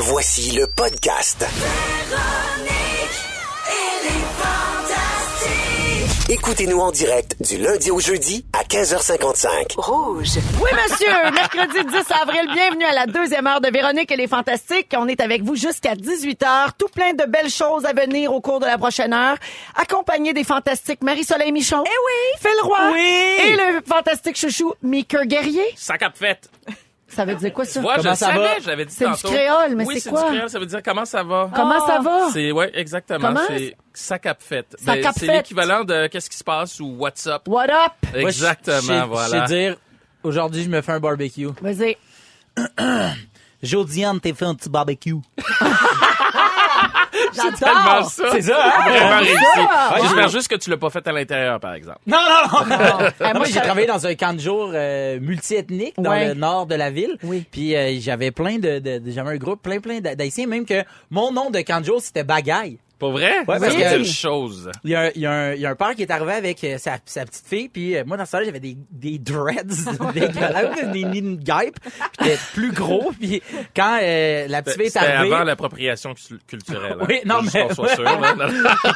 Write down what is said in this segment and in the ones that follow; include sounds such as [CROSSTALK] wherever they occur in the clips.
Voici le podcast. Écoutez-nous en direct du lundi au jeudi à 15h55. Oui, monsieur. [LAUGHS] Mercredi 10 avril, bienvenue à la deuxième heure de Véronique et les Fantastiques. On est avec vous jusqu'à 18h. Tout plein de belles choses à venir au cours de la prochaine heure. Accompagné des Fantastiques Marie-Soleil Michon. Eh oui. Phil Roy. Oui. Et le fantastique chouchou Meeker Guerrier. Sac à fête. Ça veut dire quoi, ça? Moi, je savais, va? je l'avais dit C'est du tantôt. créole, mais oui, c'est c'est quoi? du créole, ça veut dire comment ça va? Comment ça va? C'est ouais, exactement, Comment? c'est sac à fête. Sac Ben, à c'est fête. l'équivalent de qu'est-ce qui se passe ou what's up. What up? Moi, je- Exactement, je sais- voilà. Je sais dire, aujourd'hui, je me fais un barbecue. Vas-y. [COUGHS] Jodiane, t'es fait un petit barbecue. [LAUGHS] tellement J'adore! ça. C'est ça, hein? Vraiment réussi. ça. J'espère juste que tu l'as pas fait à l'intérieur, par exemple. Non, non, non! [LAUGHS] Eh, moi, j'ai travaillé dans un camp de jour euh, multiethnique dans Ouais. le nord de la ville. Oui. Puis euh, j'avais plein de, de, de- j'avais un groupe plein plein d'haïtiens, même que mon nom de camp de jour c'était Bagaille. Pour vrai? Ouais, parce veut que- dire chose. Il y, a, un- il, y a un, il y a un père qui est arrivé avec euh, sa, sa petite fille, puis euh, moi dans ce temps-là j'avais des, des dreads, [LAUGHS] dégueulasses, des nids de guêpes, j'étais plus gros, [LAUGHS] puis quand euh, la petite fille est C'était arrivée, avant l'appropriation cu- culturelle. hein. Oui, non, mais- sûr, là.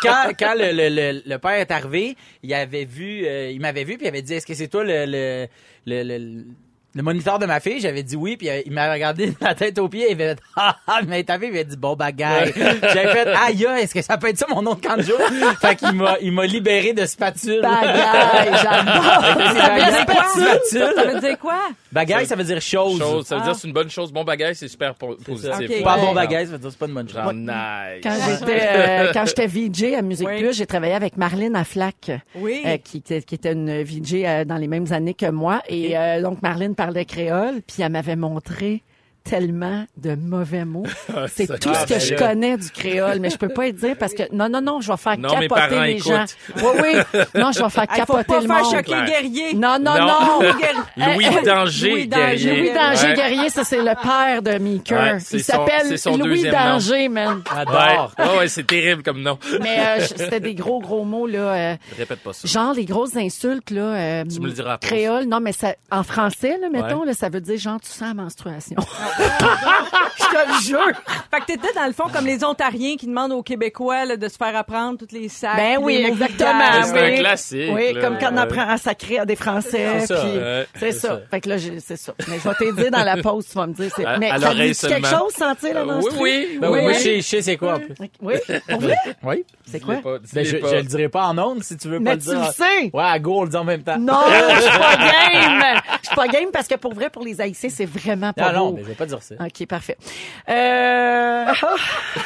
Quand, quand le, le, le, le père est arrivé, il avait vu, euh, il m'avait vu puis il avait dit est-ce que c'est toi le le, le, moniteur de ma fille J'avais dit oui puis euh, il m'a regardé de la tête aux pieds et il avait fait [LAUGHS] ah ah il m'a tapé il m'a dit bon bagaille. [LAUGHS] J'avais fait aïe est-ce que ça peut être ça mon nom de canjo Fait qu'il m'a il m'a libéré de spatule. Bagaille, [LAUGHS] j'adore! Bagaille, spatule. spatule. Ça veut dire quoi? Bagaille, ça veut dire chose. Chose, ça veut Ah. dire c'est une bonne chose. Bon bagage, c'est super po- positif. Pas Ouais. bon bagaille, ça veut dire c'est pas une bonne chose. Genre nice. Quand j'étais euh, quand j'étais VJ à Musique Oui. Plus, j'ai travaillé avec Marlène Aflac, Oui. euh, qui était qui était une VJ euh, dans les mêmes années que moi. Et euh, donc Marlène parlait créole, puis elle m'avait montré tellement de mauvais mots. [LAUGHS] C'est ça- tout ce Ah, que ben je là. connais du créole, mais je peux pas y dire parce que non non non, je vais faire Non, capoter les gens. Oui oui, non, je vais faire Il faut capoter pas le faire monde. choquer guerrier. Non non Non. non. [LAUGHS] Louis Euh, euh, Danger, Louis Danger. guerrier. Louis Danger Ouais. Guerrier, ça c'est le père de Meeker. Ouais, c'est Il s'appelle c'est Louis nom. Danger, man. J'adore. Ouais, ouais, ouais, c'est terrible comme nom. Mais euh, c'était des gros gros mots là. euh, Répète pas ça. Genre les grosses insultes là. euh, Tu me le diras après. Créole, non mais ça, en français là, mettons Ouais. là, ça veut dire genre tu sens la menstruation. Je te le jure. Fait que t'étais dans le fond comme les Ontariens qui demandent aux Québécois là, de se faire apprendre toutes les sacs. Ben oui, les exactement. C'est un classique, Oui, là. comme quand on apprend à sacrer à des Français. C'est ça, puis ouais, c'est c'est ça. ça. Fait que là, c'est ça. Mais je vais te dire dans la pause, tu vas me dire. c'est- À- mais à ça dit quelque chose, sentir la Euh, oui, oui. Ben oui, Oui, oui. je sais- je sais c'est quoi en plus. Oui, pour vrai? Oui. C'est quoi? Pas, Ben, je, le dirai pas en ondes si tu veux pas Mais le tu dire. le sais. Ouais, à go, on le dit en même temps. Non, je suis pas [LAUGHS] game. Je suis pas game parce que pour vrai, pour les Haïtiens, c'est vraiment pas non, beau. mais pas dire ça. OK, parfait. Euh... [LAUGHS]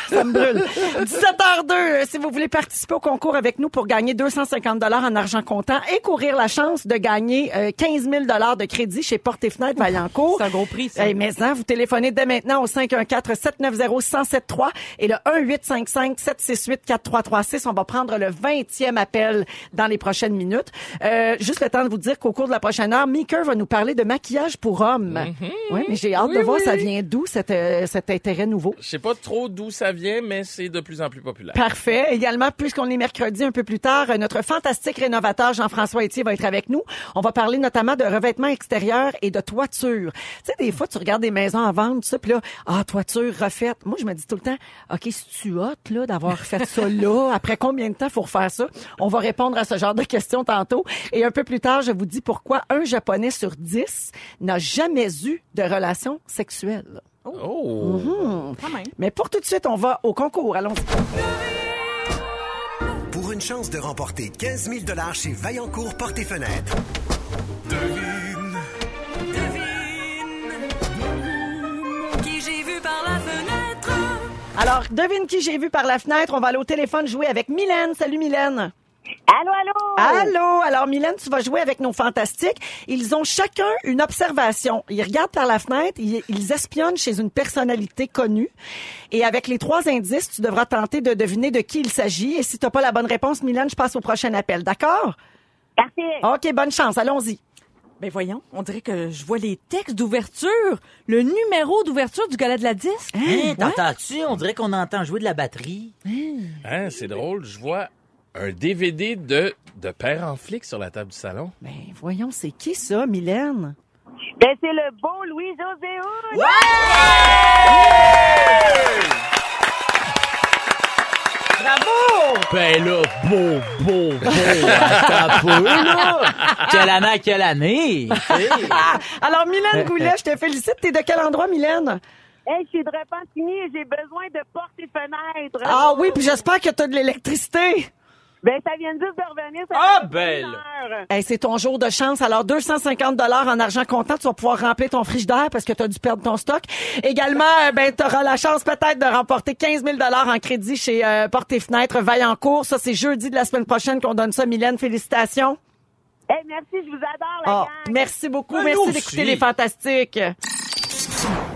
ça me brûle. 17h02, si vous voulez participer au concours avec nous pour gagner 250 dollars en argent comptant et courir la chance de gagner euh, 15 000 dollars de crédit chez Porte et Fenêtre Vaillancourt. C'est un gros prix, ça. Hey, mais hein, vous téléphonez dès maintenant au 514-790-1073 et le 1-855-768-4336. On va prendre le 20e appel dans les prochaines minutes. Euh, juste le temps de vous dire qu'au cours de la prochaine heure, Meeker va nous parler de maquillage pour hommes. Oui, mais j'ai hâte de voir ça vient d'où cet, euh, cet intérêt nouveau? Je sais pas trop d'où ça vient, mais c'est de plus en plus populaire. Parfait. Également, puisqu'on est mercredi un peu plus tard, euh, notre fantastique rénovateur Jean-François Etier va être avec nous. On va parler notamment de revêtement extérieur et de toiture. Tu sais, des fois, tu regardes des maisons à vendre, ça, puis là, ah, toiture refaite. Moi, je me dis tout le temps, OK, si tu hot, là, d'avoir fait ça là, après combien de temps faut refaire ça? On va répondre à ce genre de questions tantôt. Et un peu plus tard, je vous dis pourquoi un Japonais sur dix n'a jamais eu de relation sexuelle. Oh! Quand même. Mais pour tout de suite, on va au concours. Allons-y. Pour une chance de remporter 15 000 chez Vaillancourt Porte et Fenêtres. Devine. Qui j'ai vu par la fenêtre Alors, devine qui j'ai vu par la fenêtre. On va aller au téléphone jouer avec Mylène. Salut Mylène. Allô, allô? Allô? Alors Mylène, tu vas jouer avec nos fantastiques. Ils ont chacun une observation. Ils regardent par la fenêtre, ils, ils espionnent chez une personnalité connue. Et avec les trois indices, tu devras tenter de deviner de qui il s'agit. Et si tu n'as pas la bonne réponse, Mylène, je passe au prochain appel. D'accord? Parfait. OK, bonne chance. Allons-y. Ben voyons, on dirait que je vois les textes d'ouverture, le numéro d'ouverture du gala de la disque. Hein, T'entends-tu? On dirait qu'on entend jouer de la batterie. Hein, c'est drôle, je vois un DVD de de père en flic sur la table du salon? Ben voyons, c'est qui ça, Mylène? Ben c'est le beau Louis José ouais! ouais! Bravo! Ben là, beau, beau, beau, hein, là! Quelle année, quelle année! [LAUGHS] Alors, Mylène Goulet, je te félicite. T'es de quel endroit, Mylène? Hey, je suis de Repentigny et j'ai besoin de portes et fenêtres. Ah oui, puis j'espère que t'as de l'électricité. Ben, ça vient juste de revenir. Ça Ah, belle. Hey, c'est ton jour de chance. Alors, 250 dollars en argent comptant, tu vas pouvoir remplir ton frigidaire parce que tu as dû perdre ton stock. Également, euh, ben, tu auras la chance peut-être de remporter 15 000 dollars en crédit chez euh, Porte et Fenêtres Vaillancourt. Ça, c'est jeudi de la semaine prochaine qu'on donne ça. Mylène, félicitations. Hey, merci, je vous adore, la Ah, gang. merci beaucoup. Ah, merci d'écouter les fantastiques.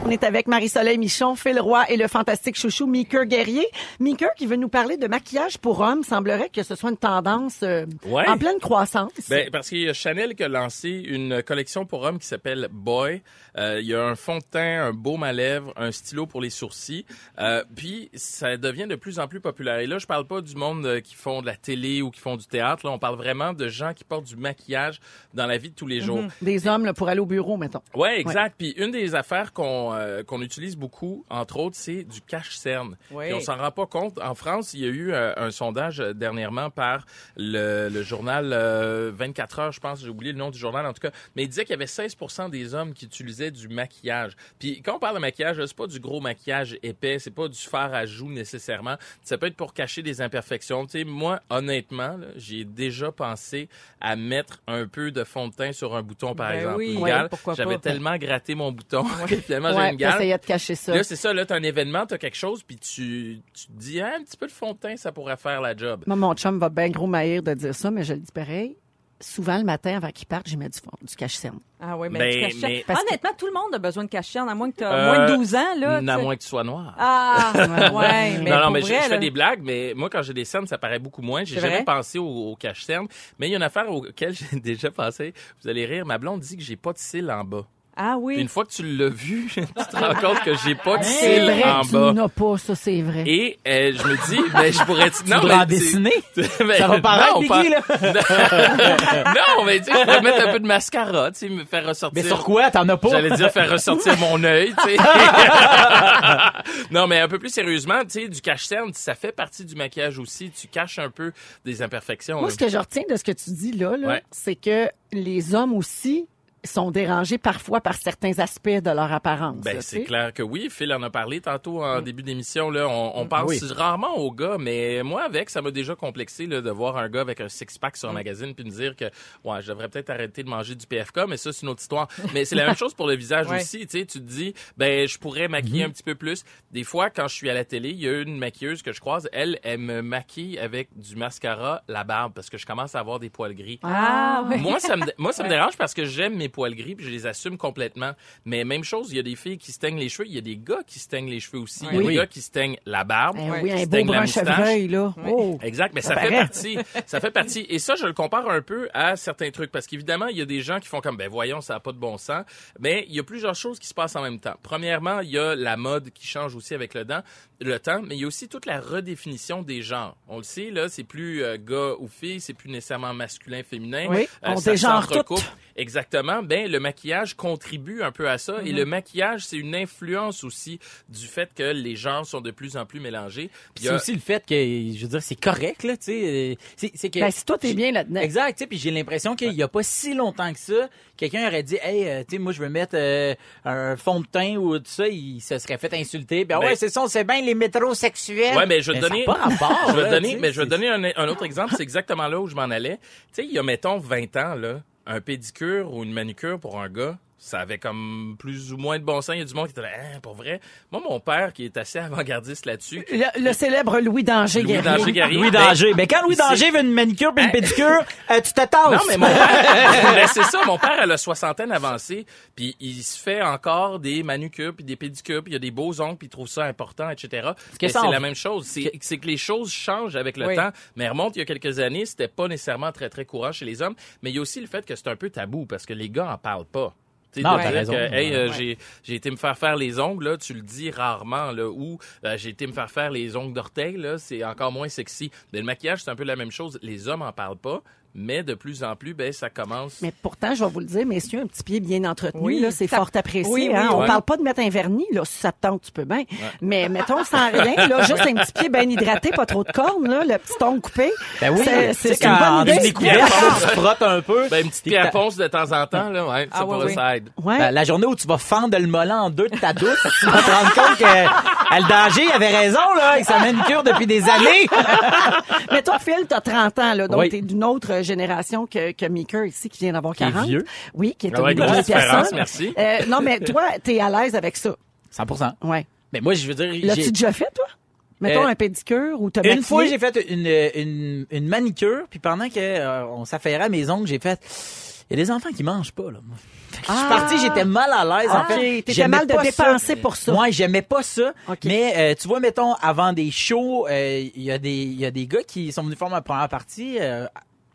On est avec Marie-Soleil Michon, Phil Roy et le fantastique chouchou Meeker Guerrier. Meeker qui veut nous parler de maquillage pour hommes. Semblerait que ce soit une tendance euh, Ouais. en pleine croissance. Ben, parce qu'il y a Chanel qui a lancé une collection pour hommes qui s'appelle Boy. Euh, il y a un fond de teint, un baume à lèvres, un stylo pour les sourcils. Euh, puis ça devient de plus en plus populaire. Et là, je parle pas du monde euh, qui font de la télé ou qui font du théâtre. Là, on parle vraiment de gens qui portent du maquillage dans la vie de tous les jours. Des hommes là, pour aller au bureau, mettons. Ouais, exact. Puis une des affaires qu'on euh, qu'on utilise beaucoup, entre autres, c'est du cache-cerne. Oui. Puis on s'en rend pas compte. En France, il y a eu euh, un sondage euh, dernièrement par le, le journal euh, 24 heures, je pense. J'ai oublié le nom du journal en tout cas. Mais il disait qu'il y avait 16% des hommes qui utilisaient du maquillage. Puis quand on parle de maquillage, c'est pas du gros maquillage épais, c'est pas du fard à joues nécessairement. Ça peut être pour cacher des imperfections. Tu sais, moi, honnêtement, j'ai déjà pensé à mettre un peu de fond de teint sur un bouton, par Ben exemple. oui. Ouais, J'avais tellement gratté mon bouton que [LAUGHS] finalement j'ai Ouais, une gale. t'essayais de cacher ça. Là, c'est ça, là, t'as un événement, t'as quelque chose, puis tu, tu te dis, Ah, un petit peu de fond de teint, ça pourrait faire la job. Moi, mon chum va bien gros maïr de dire ça, mais je le dis pareil. Souvent, le matin, avant qu'il parte, j'y mets du, fond- du cache-cerne. Ah oui, mais, Ben, mais- Parce que- Honnêtement, tout le monde a besoin de cacher, à moins que tu aies Euh, moins de 12 ans. Là, à moins que tu sois noir. Ah, [LAUGHS] ouais, mais non, non, mais je, fais des blagues, mais moi, quand j'ai des cernes, ça paraît beaucoup moins. J'ai jamais vrai? pensé au, au cache-cerne. Mais il y a une affaire auquel [LAUGHS] j'ai déjà pensé. Vous allez rire. Ma blonde dit que j'ai pas de cils en bas. Ah Puis oui. une fois que tu l'as vu, [LAUGHS] tu te rends compte que j'ai pas de cils vrai en tu bas. n'as pas, ça, c'est vrai. Et euh, je me dis, ben, je pourrais... Tu voudrais en dessiner? [LAUGHS] Ben, Ça va paraître, non, pas- Biggie, là. [LAUGHS] non, mais tu sais, je pourrais mettre un peu de mascara, tu sais, me faire ressortir. Mais sur quoi? T'en as pas? J'allais dire faire ressortir mon œil, tu sais. non, mais un peu plus sérieusement, tu sais, du cache-cerne, ça fait partie du maquillage aussi. Tu caches un peu des imperfections. Moi, là. ce que je retiens de ce que tu dis là, là Ouais. c'est que les hommes aussi sont dérangés parfois par certains aspects de leur apparence. Ben, c'est clair que oui. Phil en a parlé tantôt Mm. en début d'émission. Là, on, on pense Oui. rarement aux gars, mais moi avec, ça m'a déjà complexé là, de voir un gars avec un six-pack Mm. sur un magazine puis me dire que ouais, je devrais peut-être arrêter de manger du PFK, mais ça c'est une autre histoire. mais c'est la même [LAUGHS] chose pour le visage Ouais. aussi. Tu sais, tu te dis, ben je pourrais maquiller Mm-hmm. un petit peu plus. Des fois, quand je suis à la télé, il y a une maquilleuse que je croise, elle, elle me maquille avec du mascara, la barbe, parce que je commence à avoir des poils gris. Ah oui. Moi, ça me, moi, ça me dérange parce que j'aime mes poils gris puis je les assume complètement. Mais même chose, il y a des filles qui se teignent les cheveux, il y a des gars qui se teignent les cheveux aussi. Il y a des gars qui se teignent la barbe. Ben oui, qui un se beau teignent la moustache. là. Oh. Exact, mais Ça ça, fait partie. Ça fait partie. Et ça, je le compare un peu à certains trucs parce qu'évidemment, il y a des gens qui font comme, ben voyons, ça n'a pas de bon sens. Mais il y a plusieurs choses qui se passent en même temps. Premièrement, il y a la mode qui change aussi avec le temps, le temps, mais il y a aussi toute la redéfinition des genres. On le sait, là, c'est plus euh, gars ou fille, c'est plus nécessairement masculin, féminin. Oui, on ça dégenre tout. Exactement. Ben, le maquillage contribue un peu à ça. Et le maquillage, c'est une influence aussi du fait que les genres sont de plus en plus mélangés. Y C'est a- aussi le fait que, je veux dire, c'est correct, là, tu sais. euh, C'est que. Ben, si toi, t'es bien là-dedans. Exact, tu sais, puis j'ai l'impression qu'il y a pas si longtemps que ça, quelqu'un aurait dit, hey, euh, tu sais, moi, je veux mettre euh, un fond de teint ou tout ça, il se serait fait insulter. Ben, Ben- ouais, c'est ça, c'est bien les métrosexuels. Ouais, mais je vais te ça donner. pas rapport, [LAUGHS] je vais donner, tu sais, mais je vais te c'est- donner un, un autre exemple. C'est exactement là où je m'en allais. Tu sais, il y a mettons 20 ans là, un pédicure ou une manucure pour un gars. Ça avait comme plus ou moins de bon sens. Il y a du monde qui était là, Hein, pour vrai? Moi, mon père, qui est assez avant-gardiste là-dessus, Le, le célèbre Louis Danger Louis. Danger Guerrier. Louis ben, Danger. Ben, quand Louis Danger veut une manicure puis une pédicure, euh, tu te tasses. Non, mais mon père, [LAUGHS] ben, c'est ça, mon père a la soixantaine avancée, puis il se fait encore des manucures, puis des pédicures, puis il y a des beaux ongles, puis il trouve ça important, etc. Mais c'est la même chose. C'est c'est que les choses changent avec le Oui. temps. Mais remonte il y a quelques années, c'était pas nécessairement très, très courant chez les hommes. Mais il y a aussi le fait que c'est un peu tabou, parce que les gars en parlent pas. Non, de t'as dire raison. que, hey, euh, Ouais. j'ai été me faire faire les ongles, là, tu le dis rarement, là, ou euh, j'ai été me faire faire les ongles d'orteil, là, c'est encore moins sexy. Mais le maquillage, c'est un peu la même chose. Les hommes en parlent pas, Mais de plus en plus, ben, ça commence. Mais pourtant, je vais vous le dire, messieurs, un petit pied bien entretenu, Oui, là, c'est ça- fort apprécié. oui, oui, hein. On ouais. parle pas de mettre un vernis, là, si ça te tente, tu peux bien. Mais mettons sans rien, là, juste un petit pied bien hydraté, pas trop de cornes, là, le petit ongle coupé. Ben oui, C'est- une bonne idée. découverte, tu frottes un peu. Ben, une petite Puis pierre ponce de temps en temps, là, ouais, ça Ah, ouais, pourrait oui. ça aide. Ouais. Ben, la journée où tu vas fendre le mollet en deux de ta douce, tu vas te rendre compte que euh, le danger il avait raison, là, et que ça manicure depuis des années. [LAUGHS] Mais toi, Phil, t'as 30 ans, là, donc Oui. t'es d'une autre génération que, que Meeker ici, qui vient d'avoir Qui est 40. vieux. Oui, qui est Ah ouais, une grosse personne. merci. Euh, non, mais toi, t'es à l'aise avec ça. 100% Ouais. Mais moi, je veux dire, L'as-tu déjà fait, toi? Mettons Euh, un pédicure ou t'as une fois, j'ai fait une, une, une manicure, puis pendant que euh, on s'affairait à mes ongles, j'ai fait... Il y a des enfants qui mangent pas, là. [LAUGHS] Je suis Ah. parti, j'étais mal à l'aise, en Ok, fait. t'étais J'aimais mal de dépenser pour ça. Moi, j'aimais pas ça. Mais euh, tu vois, mettons, avant des shows, euh, il y a des il y a des gars qui sont venus faire ma première partie.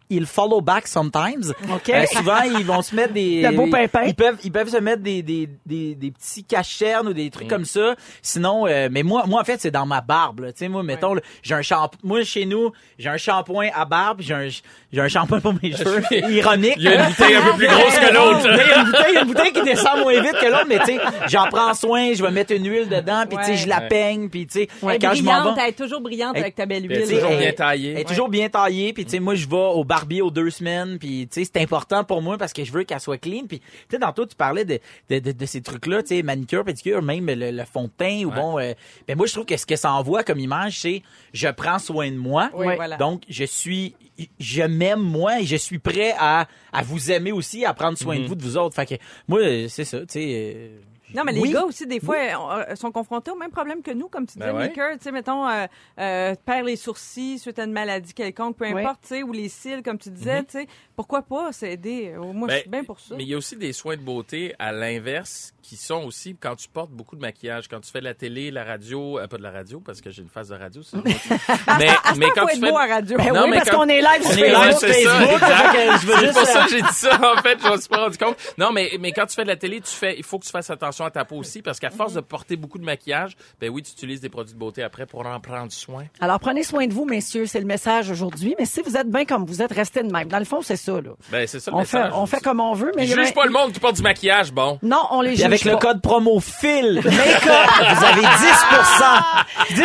Ils follow back sometimes. OK. Euh, souvent, ils vont se mettre des. [LAUGHS] Le beau pimpin. Ils peuvent, ils peuvent se mettre des, des, des, des petits cachernes ou des trucs comme ça. Sinon, euh, mais moi, moi, en fait, c'est dans ma barbe. Tu sais, moi, mettons, là, j'ai un shampoing. Moi, chez nous, j'ai un shampoing à barbe, j'ai un, j'ai un shampoing pour mes [LAUGHS] cheveux. Ironique. Il y a une bouteille un peu plus grosse que [LAUGHS] l'autre. Il y a une bouteille, il y a une bouteille qui descend moins vite que l'autre, mais tu sais, j'en prends soin, je vais mettre une huile dedans, puis tu sais, je la peigne, puis tu sais, quand je m'en brillante, vais. elle est toujours brillante avec ta belle Elle est huile. toujours bien taillée. Elle est toujours bien taillée, puis tu sais, moi, je vais au barbier aux deux semaines, puis tu sais, c'est important pour moi parce que je veux qu'elle soit clean, puis tu sais, tantôt, tu parlais de, de, de, de ces trucs-là, tu sais, manicure, pédicure, même le, le fond de teint, ou bon, euh, ben moi, je trouve que ce que ça envoie comme image, c'est je prends soin de moi, Oui, Ouais. voilà. donc je suis, je m'aime moi et je suis prêt à, à vous aimer aussi, à prendre soin de vous, de vous autres. Fait que moi, c'est ça, tu sais. euh, Non, mais les oui. gars aussi, des fois, euh, sont confrontés au même problème que nous, comme tu disais, Ben ouais. Maker. Tu sais, mettons, euh, euh, perdre les sourcils suite à une maladie quelconque, peu Ouais. importe, tu sais, ou les cils, comme tu disais, tu sais. Pourquoi pas s'aider? Moi, je Ben, suis bien pour ça. Mais il y a aussi des soins de beauté à l'inverse qui sont aussi quand tu portes beaucoup de maquillage, quand tu fais de la télé, la radio, euh, pas de la radio parce que j'ai une phase de radio. [LAUGHS] ça, mais quand faut tu être fais à radio. Ben Non, oui, mais parce qu'on est live sur Facebook. c'est Facebook, pour ça que j'ai dit ça, en fait. Je me suis pas rendu compte. Non, mais, mais quand tu fais de la télé, tu fais, il faut que tu fasses attention à ta peau aussi parce qu'à force de porter beaucoup de maquillage, ben oui, tu utilises des produits de beauté après pour en prendre soin. Alors, prenez soin de vous, messieurs. C'est le message aujourd'hui. Mais si vous êtes bien comme vous êtes, restez de même. Dans le fond, c'est ça, là. Ben, c'est ça le On fait, message. on fait comme on veut, mais Je juge pas le monde qui porte du maquillage, bon. Non, on les Puis juge avec le code promo FIL Makeup, vous avez 10% 10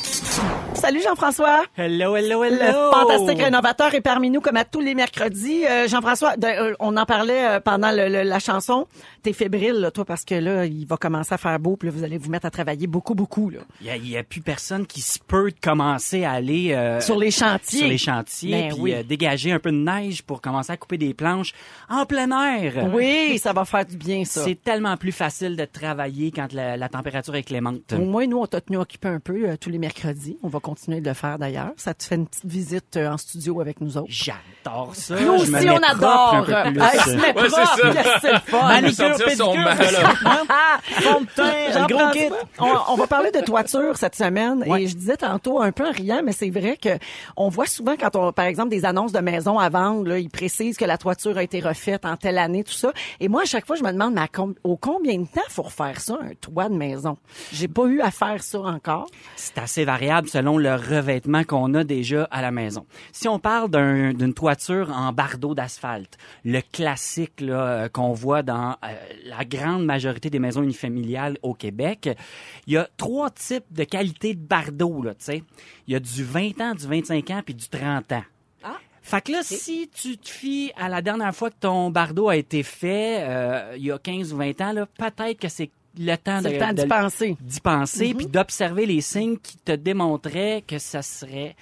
[LAUGHS] Salut Jean-François. Hello, hello, Le fantastique rénovateur est parmi nous comme à tous les mercredis. Euh, Jean-François, euh, on en parlait euh, pendant le- le- la chanson. T'es fébrile, là, toi, parce que là, il va commencer à faire beau, puis là, vous allez vous mettre à travailler beaucoup, beaucoup, là. Il n'y a, plus personne qui se peut de commencer à aller euh, Sur les chantiers. sur les chantiers, Ben puis oui. dégager un peu de neige pour commencer à couper des planches en plein air. Oui, ça va faire du bien, ça. C'est tellement plus facile de travailler quand la, la température est clémente. Au moins, nous, on t'a tenu occupé un peu tous les mercredis. On va continuer de le faire d'ailleurs. Ça te fait une petite visite euh, en studio avec nous autres. J'adore ça. Nous aussi, on adore. Ah, met Ouais, c'est ça. Manicure, pédicure, masque. [LAUGHS] Fond de teint, le gros kit. On, on va parler de toiture cette semaine Ouais. et je disais tantôt un peu en riant, mais c'est vrai que on voit souvent quand on, par exemple, des annonces de maisons à vendre, là, ils précisent que la toiture a été refaite en telle année, tout ça. Et moi, à chaque fois, je me demande, mais au combien de temps faut refaire ça, un toit de maison? J'ai pas eu à faire ça encore. C'est assez variable selon le revêtement qu'on a déjà à la maison. Si on parle d'un- d'une toiture en bardeau d'asphalte, le classique euh, qu'on voit dans euh, la grande majorité des maisons unifamiliales au Québec, il y a trois types de qualité de bardeau. Là, tu sais. il y a du 20 ans, du 25 ans puis du 30 ans. Ah. Fait que là, si tu te fies à la dernière fois que ton bardeau a été fait, euh, il y a 15 ou 20 ans, peut-être que c'est le temps d'y penser. d'y penser puis d'observer les signes qui te démontraient que ça serait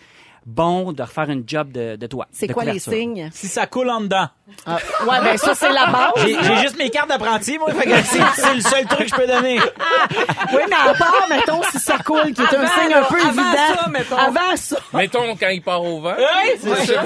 bon de refaire une job de, de toi. C'est de quoi les signes? Si ça coule en dedans. Ah, ouais, ben ça, c'est la [LAUGHS] base. J'ai j'ai juste mes cartes d'apprenti, moi, fait que [LAUGHS] c'est c'est le seul truc que je peux donner. [LAUGHS] Oui, mais à part, mettons, si ça coule, qui est un Avant, signe là, un peu avant évident. ça, mettons. Avant ça. Mettons quand il part au vent. c'est ça.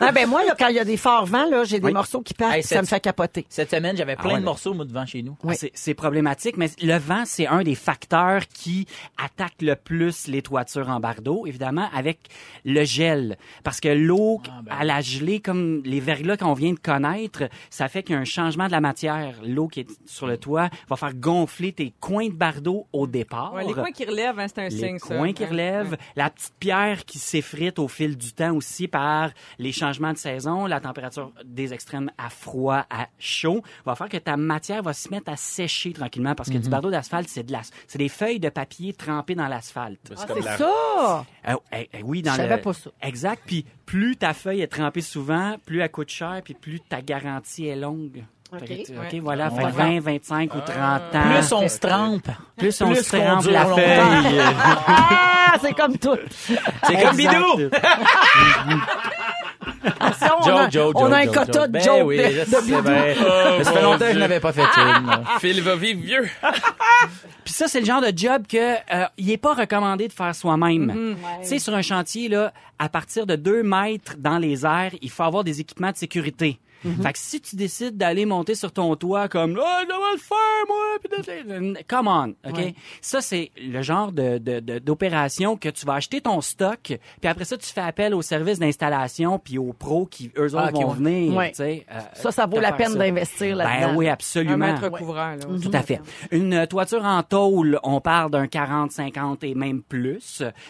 Ah, ben moi, là, quand il y a des forts vents, là, j'ai des Oui. morceaux qui partent, Hey, ça me fait capoter. Cette semaine, j'avais plein Ah ouais, de morceaux, moi, devant chez nous. Oui. C'est- C'est problématique, mais le vent, c'est un des facteurs qui attaque le plus les toitures en bardeau, évidemment, avec le gel. Parce que l'eau, Ah, ben à la gelée, comme les verglas qu'on vient de connaître, ça fait qu'il y a un changement de la matière. L'eau qui est sur le toit va faire gonfler tes coins de bardeau au départ. Ouais, les coins qui relèvent hein, c'est un les signe, ça. coins qui Hein, relèvent, ouais. la petite pierre qui s'effrite au fil du temps aussi par les changements de saison, la température des extrêmes à froid, à chaud, va faire que ta matière va se mettre à sécher tranquillement parce que du bardeau d'asphalte, c'est de la, c'est des feuilles de papier trempées dans l'asphalte. C'est Ah, c'est la- ça! Euh, eh, eh, oui, dans Je le... savais pas ça. Exact. Puis plus ta feuille est trempée souvent, plus elle coûte cher, puis plus ta garantie est longue. OK. Fait que tu- Ouais. OK, voilà. Fait que Ouais. 20, 25 ou 30 ans. Plus on se trempe. plus on plus se trempe la feuille. Ah, c'est comme tout. C'est comme. Bidou. Attention, on a, Joke, joke, on a un quota joke. de Ben joke oui, je sais bidou. bien. Oh, Ça fait longtemps que je n'avais pas fait une. [LAUGHS] Phil va vivre vieux. [LAUGHS] Puis ça, c'est le genre de job que euh, il est pas recommandé de faire soi-même. Mhm. Tu sais, sur un chantier, là, à partir de 2 mètres dans les airs, il faut avoir des équipements de sécurité. Mhm. Fait que si tu décides d'aller monter sur ton toit comme ah, je dois le faire moi puis come on ok? Ouais. ça c'est le genre de de- de- d'opération que tu vas acheter ton stock puis après ça tu fais appel au service d'installation puis aux pros qui eux autres Ah, vont ouais. venir Ouais. tu sais euh, Ça, ça vaut la peine d'investir là-dedans. ben oui Un absolument maître couvreur, là. tout à fait. Une toiture en tôle, on parle d'un 40, 50 et même plus.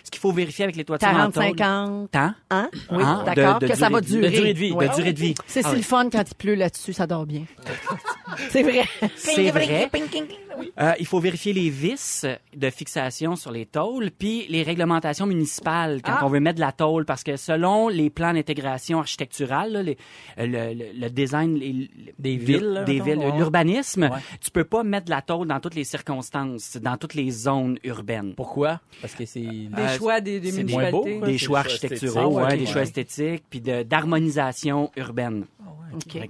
Ce qu'il faut vérifier avec les toitures 40, en tôle... 50. Temps? Hein? Oui, Hein? d'accord. Que ça va durer. De durée de vie. Ouais. De durée de vie. C'est Ah si oui. le fun quand il pleut là-dessus, ça dort bien. [LAUGHS] c'est vrai. C'est vrai. Euh, il faut vérifier les vis de fixation sur les tôles, puis les réglementations municipales quand Ah. on veut mettre de la tôle, parce que selon les plans d'intégration architecturale, là, les- euh, le, le- le design les- Des villes, des l'urbanisme, Ouais. tu peux pas mettre de la tôle dans toutes les circonstances, dans toutes les zones urbaines. Pourquoi? Parce que c'est... Des Euh, choix des, beau, quoi. des choix des choix architecturaux, esthétiques. ouais, Ah ouais, des choix esthétiques, puis d'harmonisation urbaine.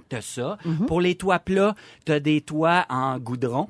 T'as ça. Pour les toits plats, t'as des toits en goudron.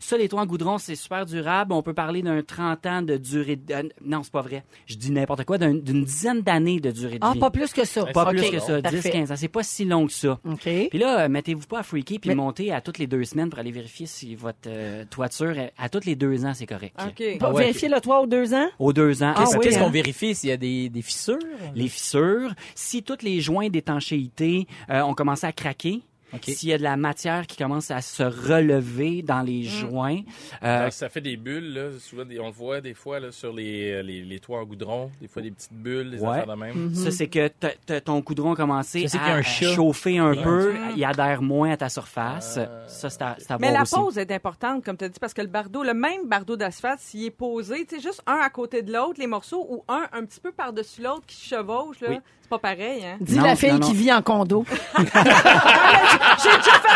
Ça, les toits en goudron, c'est super durable. On peut parler d'un 30 ans de durée de... euh, non, c'est pas vrai. Je dis n'importe quoi, d'un- d'une dizaine d'années de durée de Ah, vie. pas plus que ça. Pas plus que ça, 10, parfait. 15 ans. C'est pas si long que ça. OK. Puis là, euh, mettez-vous pas à freaker puis Mais- montez à toutes les deux semaines pour aller vérifier si votre euh, toiture, est- à toutes les deux ans, c'est correct. OK. Ah ouais, vérifier le toit aux deux ans? Aux deux ans. Ah oui, Qu'est-ce hein? qu'on vérifie s'il y a des, des fissures? les fissures, si tous les joints d'étanchéité euh, ont commencé à craquer, S'il y a de la matière qui commence à se relever dans les joints, euh, Ah, ça fait des bulles, là. Souvent, on le voit des fois là, sur les, euh, les, les toits en goudron. Des fois, des petites bulles, des Ouais. affaires de même. Ça c'est que t- t- ton coudron a commencé Ça, a à un chauffer un peu, il adhère moins à ta surface. Ça c'est à, à Mais la aussi. pose est importante, comme tu as dit, parce que le bardeau, le même bardeau d'asphalte, s'il est posé, tu sais, juste un à côté de l'autre, les morceaux, ou un un petit peu par-dessus l'autre qui se chevauche, là, Oui. C'est pas pareil, hein? Dis Non, la fille non, non. qui vit en condo. [LAUGHS] J'ai déjà fait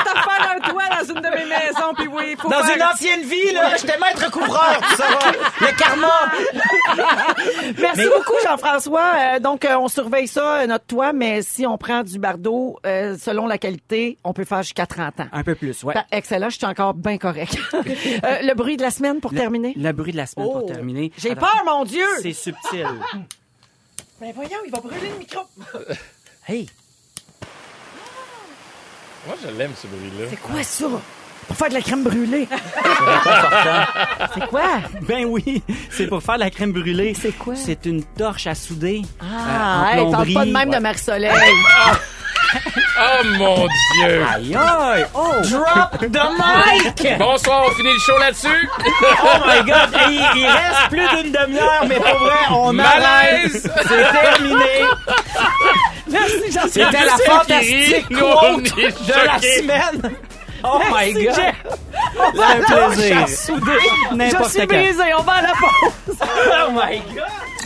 un toit dans une de mes maisons, puis oui, il faut Dans faire... une ancienne vie, là, j'étais maître couvreur, tu sauras. Le karma. [LAUGHS] Merci beaucoup, Jean-François. Euh, donc, euh, on surveille ça, euh, notre toit, mais si on prend du bardeau, euh, selon la qualité, on peut faire jusqu'à 30 ans. Un peu plus, ouais. Excellent, je suis encore bien correct. [LAUGHS] Euh, le bruit de la semaine pour terminer? Le bruit de la semaine Oh, pour terminer. J'ai peur, mon Dieu! C'est subtil. Ben voyons, il va brûler le micro. [LAUGHS] hey, Moi, je l'aime, ce bruit-là. C'est quoi ça? Pour faire de la crème brûlée. [LAUGHS] C'est quoi? ben oui, c'est pour faire de la crème brûlée. C'est quoi? C'est une torche à souder. Ah, euh, en hey, parle pas de même de. Marie-Soleil. [LAUGHS] Oh, mon Dieu! Aïe aïe! Oh! Drop the mic! Bonsoir, on finit le show là-dessus. Oh my god! Il, il reste plus d'une demi-heure, mais pour vrai, on arrête! Malaise! C'est terminé! Merci, jean C'était la fantastique on quote de la semaine! Oh my god! Un plaisir. Je suis brisée, on va à la pause. Oh my god!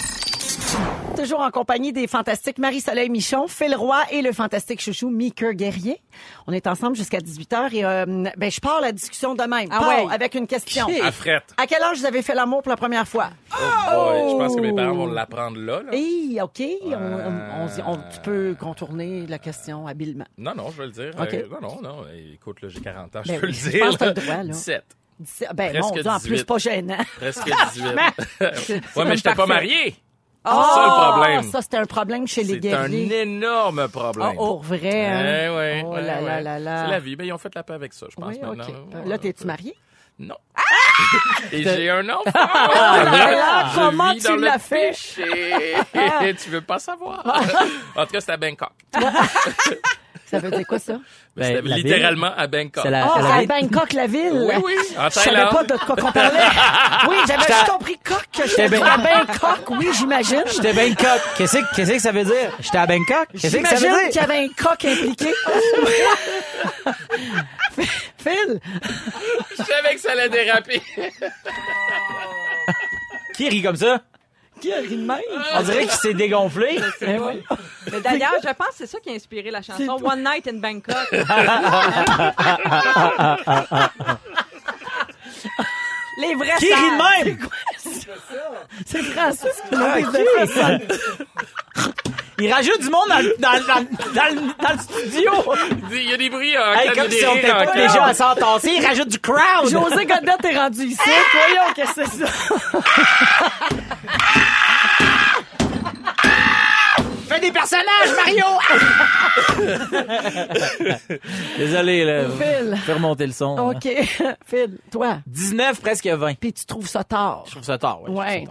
Toujours en compagnie des fantastiques Marie-Soleil Michon, Phil Roy et le fantastique chouchou Meeker Guerrier. On est ensemble jusqu'à 18h et euh, ben, je pars la discussion de même. Ah Pars ouais. avec une question. À. À quel âge vous avez fait l'amour pour la première fois? Oh boy, je pense que mes parents vont l'apprendre là. là. Hey, OK. On, on- on dit- on- tu peux contourner la question habilement. Non, non, je vais le dire. Euh, non, non, non. Écoute, là, j'ai 40 ans, je Ben peux oui, le je dire. pense que là. le droit, là. 17. Dis- Ben, Presque mon Dieu, en plus, 18. pas gênant. Presque 18. [LAUGHS] ouais, mais j'étais pas parfait. marié. C'est Ah, ça le problème. Ça, c'était un problème chez les C'est un guerriers. énorme problème. Pour vrai, hein? Eh ouais, Oh ouais, là là ouais. là là. C'est la vie. Ben, ils ont fait la paix avec ça, je pense, Oui, maintenant. Là, t'es-tu marié? Non. [LAUGHS] Et j'ai un enfant. là là, [LAUGHS] Je comment tu péché. [LAUGHS] tu veux pas savoir? en tout cas, c'était à Bangkok. Ça veut dire quoi, ça? [LAUGHS] Ben, c'était la ville. littéralement à Bangkok. C'est la- Ah, elle à Bangkok, la ville? Oui, oui, en Je savais pas de quoi qu'on parlait. [LAUGHS] Oui, j'avais juste compris coq. J'étais ben- à Bangkok, oui, j'imagine. J'étais à Bangkok. Qu'est-ce que, qu'est-ce que ça veut dire? J'étais à Bangkok? Qu'est-ce que ça J'imagine veut qu'il y dire? avait un coq impliqué. [LAUGHS] Phil, Je savais que ça allait déraper. Qui rit comme ça? Qui a ri de même? On dirait qu'il s'est dégonflé. Eh oui. Mais d'ailleurs, je pense que c'est ça qui a inspiré la chanson. One Night in Bangkok. [LAUGHS] Les vrais Qui rit de même? C'est Francis qui l'a Ah. Il rajoute du monde dans, le- dans, le- dans, le- dans, le- dans le studio. Il y a des bruits en Hey, comme si on était pas canne. déjà à s'entasser. Il rajoute du crowd. José Godette est rendu ici. Voyons, qu'est-ce que c'est ça? Fais des personnages, Mario! [LAUGHS] Désolé, là. Phil. Fais remonter le son. OK. [LAUGHS] Phil, toi. 19, presque 20. Puis tu trouves ça tard. Je trouve ça tard, ouais. Ouais.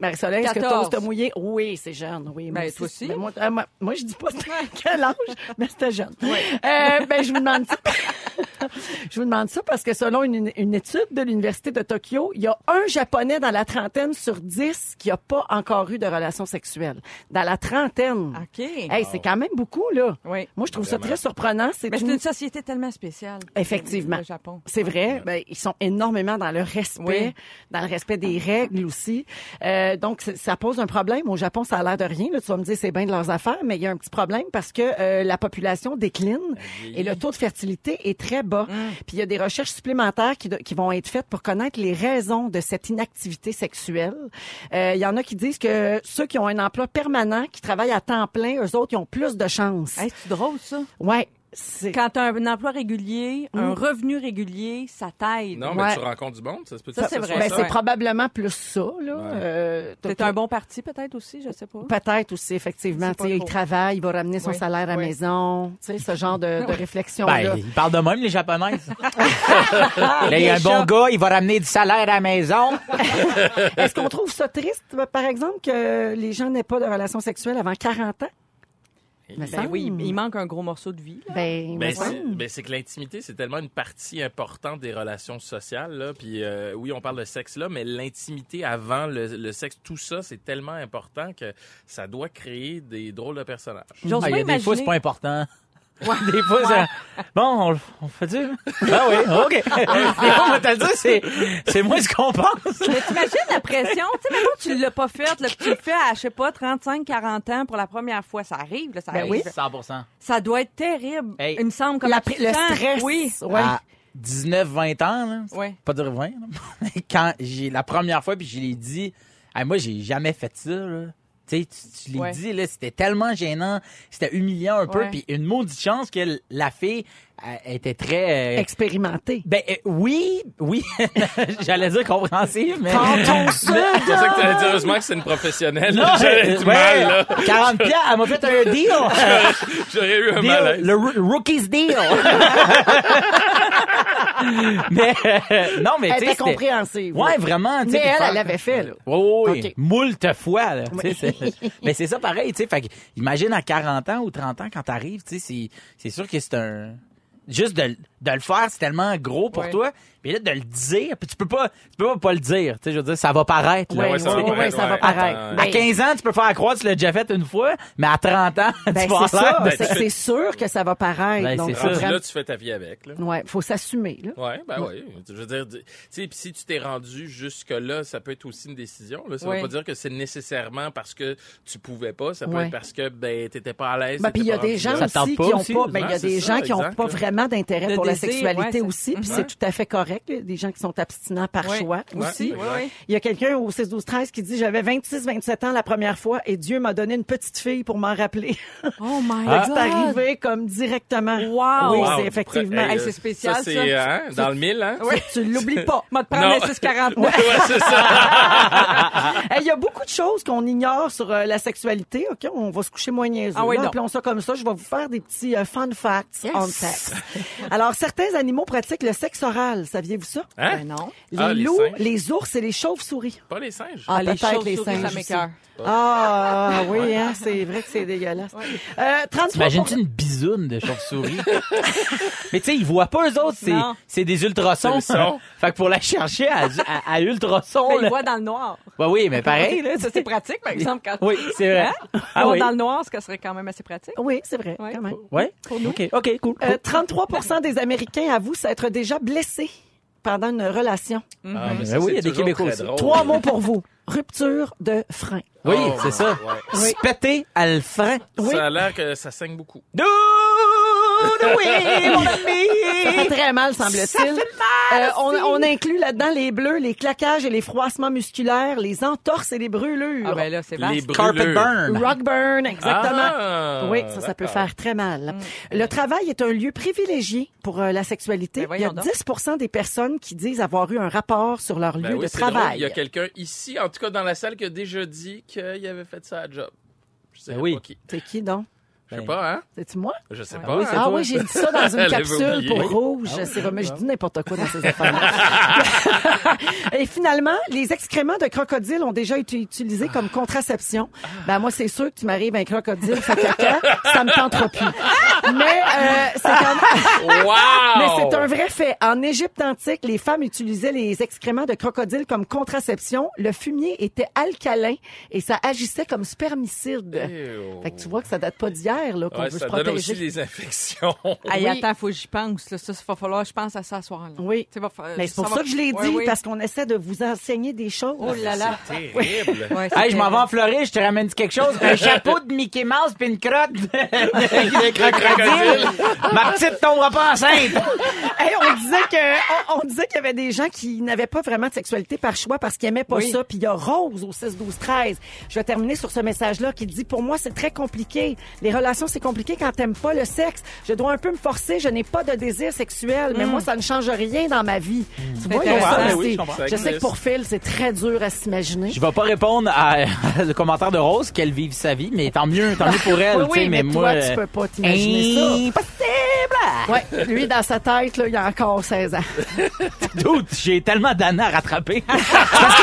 Marie-Soleil, est-ce que 14. toi, t'as mouillé? Oui, c'est jeune, oui. moi Ben, toi aussi. Ben, moi, euh, moi, moi, je dis pas [LAUGHS] quel âge, mais c'était jeune. Euh, ben, je vous demande ça. [LAUGHS] je vous demande ça parce que selon une, une étude de l'Université de Tokyo, il y a un Japonais dans la trentaine sur dix qui a pas encore eu de relation sexuelle. Dans la trentaine. OK. Hey, c'est quand même beaucoup, là. Oui. Moi, je trouve ça très surprenant. C'est Mais c'est une- une société tellement spéciale. Effectivement. Le Japon. C'est vrai. Ben, ils sont énormément dans le respect, Oui. dans le respect des règles aussi. Euh, donc, c'est- ça pose un problème. Au Japon, ça a l'air de rien. Là, tu vas me dire, c'est bien de leurs affaires, mais il y a un petit problème parce que euh, la population décline et le taux de fertilité est très bas. Puis il y a des recherches supplémentaires qui, de- qui vont être faites pour connaître les raisons de cette inactivité sexuelle. Euh, Il y en a qui disent que ceux qui ont un emploi permanent, qui travaillent à temps plein, eux autres, ils ont plus de chances. Hey, c'est drôle, ça. Ouais. C'est Quand tu as un emploi régulier, un revenu régulier, ça t'aide. Non, Ouais. mais tu rencontres du monde, ça se peut Ça, c'est ce vrai. Ben, ça? c'est Ouais. probablement plus ça, là. Euh, C'est un bon parti, peut-être aussi, je sais pas. Peut-être aussi, effectivement. Il travaille, il va ramener son Oui, salaire à la oui. maison. Tu sais, ce genre de, de [LAUGHS] réflexion-là. Ben, ils parlent de même, les Japonaises. [LAUGHS] Là, il y a un bon gars, il va ramener du salaire à la maison. [LAUGHS] Est-ce qu'on trouve ça triste, par exemple, que les gens n'aient pas de relation sexuelle avant 40 ans? Ben oui, il manque un gros morceau de vie. là. Ben, Ben, c'est ben, c'est que l'intimité, c'est tellement une partie importante des relations sociales. Là. Puis euh, oui, on parle de sexe là, mais l'intimité avant le, le sexe, tout ça, c'est tellement important que ça doit créer des drôles de personnages. J'ose Ah, il y a des fois, c'est imaginer. pas important. [LAUGHS] Des fois, ça... Bon, on, le- on fait du... Ah oui, [LAUGHS] OK. [LAUGHS] Des fois, on va te le dire, c'est, c'est moins ce qu'on pense. Mais t'imagines la pression? Tu sais, maintenant, tu l'as pas fait, là, puis tu le fais à, je sais pas, 35, 40 ans pour la première fois. Ça arrive, là, ça Ben arrive. oui. 100 Ça doit être terrible. Hey. Il me semble comme La le sens. stress. Oui. Ouais. À 19, 20 ans, là, Ouais. pas dire 20, là. quand j'ai la première fois, puis je l'ai dit, Hey, moi, j'ai jamais fait ça, là. Tu sais, tu, tu l'as Ouais. dit, là, c'était tellement gênant, c'était humiliant un peu, puis une maudite chance que la fille elle était très... euh, Expérimenté. ben euh, oui, oui, [LAUGHS] j'allais dire compréhensive, mais... Quand on se C'est pour ça que tu allais dire heureusement que c'est une professionnelle. Non, [LAUGHS] J'aurais du ouais, mal, là. [LAUGHS] 40 piastres, elle m'a fait un deal. J'aurais eu un Deal, malaise. le roo- rookie's deal. [LAUGHS] mais euh, non, mais Elle tu sais, était compréhensive. Ouais, vraiment. Mais elle, faire- elle l'avait fait, là. Oui, oui, Ok. Moult fois, là. Mais c'est ça pareil, tu sais. Fait que, imagine à 40 ans ou 30 ans quand t'arrives, tu sais, c'est, c'est sûr que c'est un, juste de, de le faire, c'est tellement gros pour Ouais. toi. Mais là, de le dire, puis tu peux pas, tu peux pas, pas le dire. Tu sais, je veux dire, ça va paraître, là. Ouais, Ouais, ça ouais, va ouais, paraître, ça va ouais. paraître. À- À Ben, 15 ans, tu peux faire croire que tu l'as déjà fait une fois, mais à 30 ans, [LAUGHS] ben, tu vas ça. l'air de- C'est sûr que ça va paraître. Ben, donc. Rendu vraiment- là, tu fais ta vie avec. Là. Ouais, faut s'assumer, là. Ouais, ben oui. Je veux dire, tu sais, puis si tu t'es rendu jusque-là, ça peut être aussi une décision. Là. Ça veut pas dire que c'est nécessairement parce que tu pouvais pas. Ça peut Ouais. être parce que ben t'étais pas à l'aise. Ben, puis il y a des gens là. Aussi qui ont pas, ben, il y a des gens qui ont pas là. vraiment d'intérêt Le pour la sexualité ouais, aussi, puis c'est tout à fait correct. Des gens qui sont abstinents par Ouais. choix Ouais, aussi. Il y a quelqu'un au 6 12 13 qui dit j'avais 26 27 ans la première fois et Dieu m'a donné une petite fille pour m'en rappeler. [LAUGHS] Oh my Ah. God. c'est arrivé comme directement. Wow. Oui, Wow, c'est effectivement. Hey, c'est spécial, Ça, c'est hein, dans le mille, hein? Oui. Tu l'oublies pas. Moi, te prendre Non. le 649. [LAUGHS] Ouais, c'est ça. [LAUGHS] Hey, Il y a beaucoup de choses qu'on ignore sur euh, la sexualité. OK, on va se coucher moins niaiseux. Ah oui, là, donc. appelons ça comme ça. Je vais vous faire des petits euh, fun facts on sex. Alors, certains animaux pratiquent le sexe oral. Saviez-vous ça? Hein? Ben non. Les Ah, loups, les ours et les chauves-souris. Pas les singes? Ah, les peut-être les chauves-souris, singes ça m'écoeure. Ah oui, hein, c'est vrai que c'est dégueulasse. Euh, 33 T'imagines-tu une bisoune de chauve-souris? [LAUGHS] Mais tu sais, ils voient pas eux autres, c'est, des ultrasons. [LAUGHS] Fait que pour la chercher à, à, à ultrasons, Mais là- il voit dans le noir. Ouais, oui, mais pareil, [LAUGHS] là. Ça, c'est pratique, par exemple. Quand... Oui, c'est vrai. Hein? Ah oui. dans le noir, ce que serait quand même assez pratique. Oui, c'est vrai, Ouais. quand même. Ouais? OK, OK, cool. Euh, 33% des Américains avouent s'être déjà blessés pendant une relation. Ah, mais Ben ça, oui, il y a des Québécois aussi. drôle. Trois mots pour vous. Rupture de frein. oui, Oh, c'est ça. ouais. Se péter à le frein. Oui. Ça a l'air que ça saigne beaucoup. Mon Ça fait très mal, semble-t-il. Euh, on, on inclut là-dedans les bleus, les claquages et les froissements musculaires, les entorses et les brûlures. Ah ben là, c'est Les vaste. Carpet brûlures. burn. Rock burn, exactement. Ah, oui, ça, ça peut d'accord. faire très mal. Le travail est un lieu privilégié pour euh, la sexualité. Ben Il y a voyons 10 des personnes qui disent avoir eu un rapport sur leur Ben lieu oui, de c'est drôle. travail. Il y a quelqu'un ici, en tout cas dans la salle, qui a déjà dit qu'il avait fait ça à job. Je sais Ben oui. pas qui. C'est qui donc? Je sais Ben, pas, hein? C'est-tu moi? Je sais Ouais. pas. oui, hein? Ah oui, j'ai dit ça dans [LAUGHS] une capsule pour Oui. rouge. c'est vrai, mais je dis n'importe quoi dans ces affaires [LAUGHS] Et finalement, les excréments de crocodile ont déjà été utilisés comme contraception. Ben moi, c'est sûr que tu m'arrives un crocodile fait caca, ça me tentera plus. Mais euh, c'est même... Wow! [LAUGHS] Mais c'est un vrai fait. En Égypte antique, les femmes utilisaient les excréments de crocodile comme contraception. Le fumier était alcalin et ça agissait comme spermicide. Ew. Fait que tu vois que ça date pas d'hier là qu'on Ouais, veut ça se donne protéger. aussi des infections. [LAUGHS] Hey, Oui. attends, faut que j'y pense. Là. Ça, il va falloir que je pense à ça ce soir. Là. Oui. Va Mais c'est pour va- ça que je l'ai dit, oui. parce qu'on essaie de vous enseigner des choses. Oh là là. Terrible. Ouais, c'est Hey, je m'en vais en. Floride, je te ramène quelque chose? Un [LAUGHS] chapeau de Mickey Mouse puis une crotte de, de crocodile. Ma petite tombera pas enceinte. [LAUGHS] Hey, on disait que on, on disait qu'il y avait des gens qui n'avaient pas vraiment de sexualité par choix parce qu'ils aimaient pas Oui. ça. Puis il y a Rose au 6 12 13. Je vais terminer sur ce message-là qui dit pour moi c'est très compliqué. Les relations c'est compliqué quand t'aimes pas le sexe. Je dois un peu me forcer. Je n'ai pas de désir sexuel, mais moi ça ne change rien dans ma vie. Tu vois, il y a intéressant. ça Ouais, aussi. oui, je comprends. je sais que pour Phil c'est très dur à s'imaginer. Je vais pas répondre à, à [LAUGHS] le commentaire de Rose qu'elle vive sa vie, mais tant mieux, tant mieux pour [LAUGHS] elle. Oui, mais, mais toi, moi, tu euh, peux pas t'imaginer ça. Impossible! Ouais, lui, dans sa tête, là, il a encore 16 ans. [LAUGHS] Dude, j'ai tellement d'années à rattraper. Parce que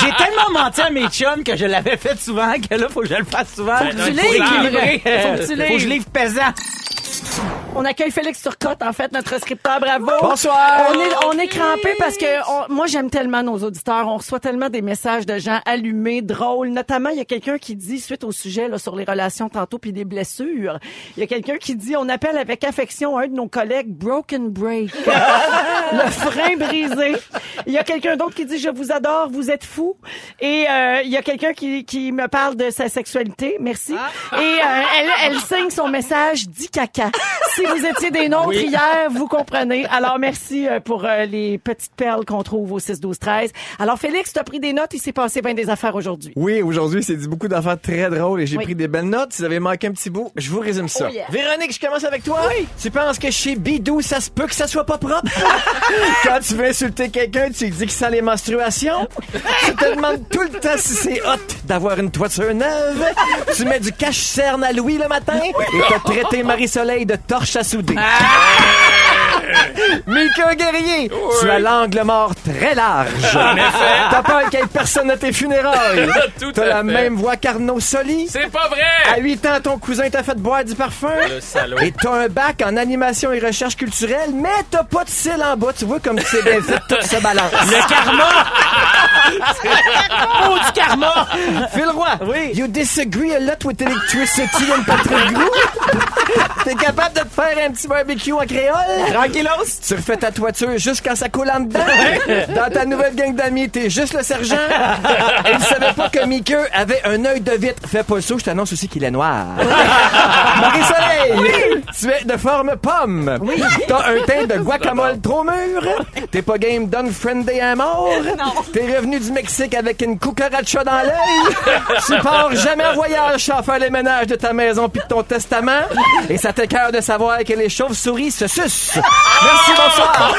j'ai, tellement menti à mes chums que je l'avais fait souvent que là, faut que je le fasse souvent. Faut que tu euh, Faut que je livre pesant. On accueille Félix Turcotte, en fait, notre scripteur. Bravo. Bonsoir. On est, on est crampé parce que on- moi, j'aime tellement nos auditeurs. On reçoit tellement des messages de gens allumés, drôles. Notamment, il y a quelqu'un qui dit, suite au sujet là, sur les relations tantôt puis les blessures, il y a quelqu'un qui dit, on appelle avec affection un de nos collègues Broken Break. [LAUGHS] le frein brisé. Il y a quelqu'un d'autre qui dit, je vous adore, vous êtes fous. Et euh, il y a quelqu'un qui, qui me parle de sa sexualité. Merci. Et euh, elle, elle signe son message, dit caca. [LAUGHS] Si vous étiez des nôtres hier, vous comprenez. Alors, merci euh, pour euh, les petites perles qu'on trouve au 6, 12, 13. Alors, Félix, tu as pris des notes. Il s'est passé bien des affaires aujourd'hui. Oui, aujourd'hui, c'est dit beaucoup d'affaires très drôles et j'ai Oui. pris des belles notes. Si vous avez manqué un petit bout, je vous résume ça. Oh yeah. Véronique, je commence avec toi. Tu penses que chez Bidou, ça se peut que ça soit pas propre? [LAUGHS] Quand tu veux insulter quelqu'un, tu lui dis que ça les menstruations. [LAUGHS] tu te demandes tout le temps si c'est hot d'avoir une toiture neuve. Tu mets du cache-cerne à Louis le matin et t'as traité Marie-Soleil de torche à souder. Mika Guerrier, tu as l'angle mort très large. T'as peur qu'il ait personne à tes funérailles. [LAUGHS] Tout T'as à la fait. même voix qu'Arnaud Soli. C'est pas À vrai! 8 ans, ton cousin t'a fait boire du parfum. Le salaud. Et t'as un bac en animation et recherche culturelle, mais t'as pas de cils en bas. Tu vois comme c'est bien fait, tout se balance. Le karma! [LAUGHS] oh, du karma! Phil Roy, Oui. you disagree a lot with electricity and Patrick Gou. T'es capable de te faire un petit barbecue en créole? Tu refais ta toiture juste quand ça coule en dedans. Dans ta nouvelle gang d'amis, t'es juste le sergent. Et il savait pas que Mickey avait un œil de vitre. Fais pas ça, je t'annonce aussi qu'il est noir. Marie-Soleil, tu es de forme pomme. T'as un teint de guacamole trop mûr. T'es pas game d'unfriendé à mort. T'es revenu du Mexique avec une cucaracha dans l'œil. Tu pars jamais en voyage sans faire les ménages de ta maison puis de ton testament. Et ça t'écœure de savoir que les chauves-souris se sucent. Merci, bonsoir. [LAUGHS]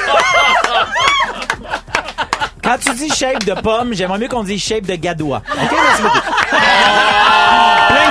Quand tu dis shape de pomme, j'aimerais mieux qu'on dise shape de gadois. OK, merci beaucoup. [LAUGHS] plein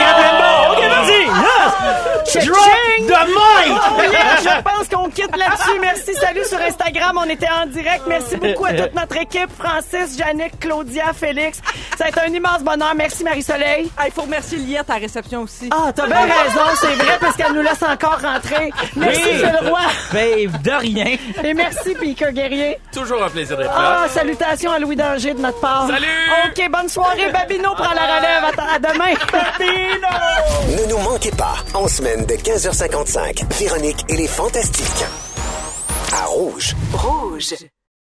Drop the mic. [LAUGHS] Yeah, je pense qu'on quitte là-dessus. Merci, salut sur Instagram. On était en direct. Merci beaucoup à toute notre équipe. Francis, Jannick, Claudia, Félix. Ça a été un immense bonheur. Merci, Marie-Soleil. Ah, Il faut remercier Liette à la réception aussi. Ah, t'as bien raison, c'est vrai, parce qu'elle nous laisse encore rentrer. Merci, Oui. Phil Roy. Ben, de rien. Et merci, Piqueur Guerrier. Toujours un plaisir d'être là. Ah, salutations à Louis Danger de notre part. Salut! OK, bonne soirée. Babino prend la relève. À, à demain. Babino! Ne nous manquez pas, en de 15h55, Véronique et les Fantastiques. À Rouge. Rouge.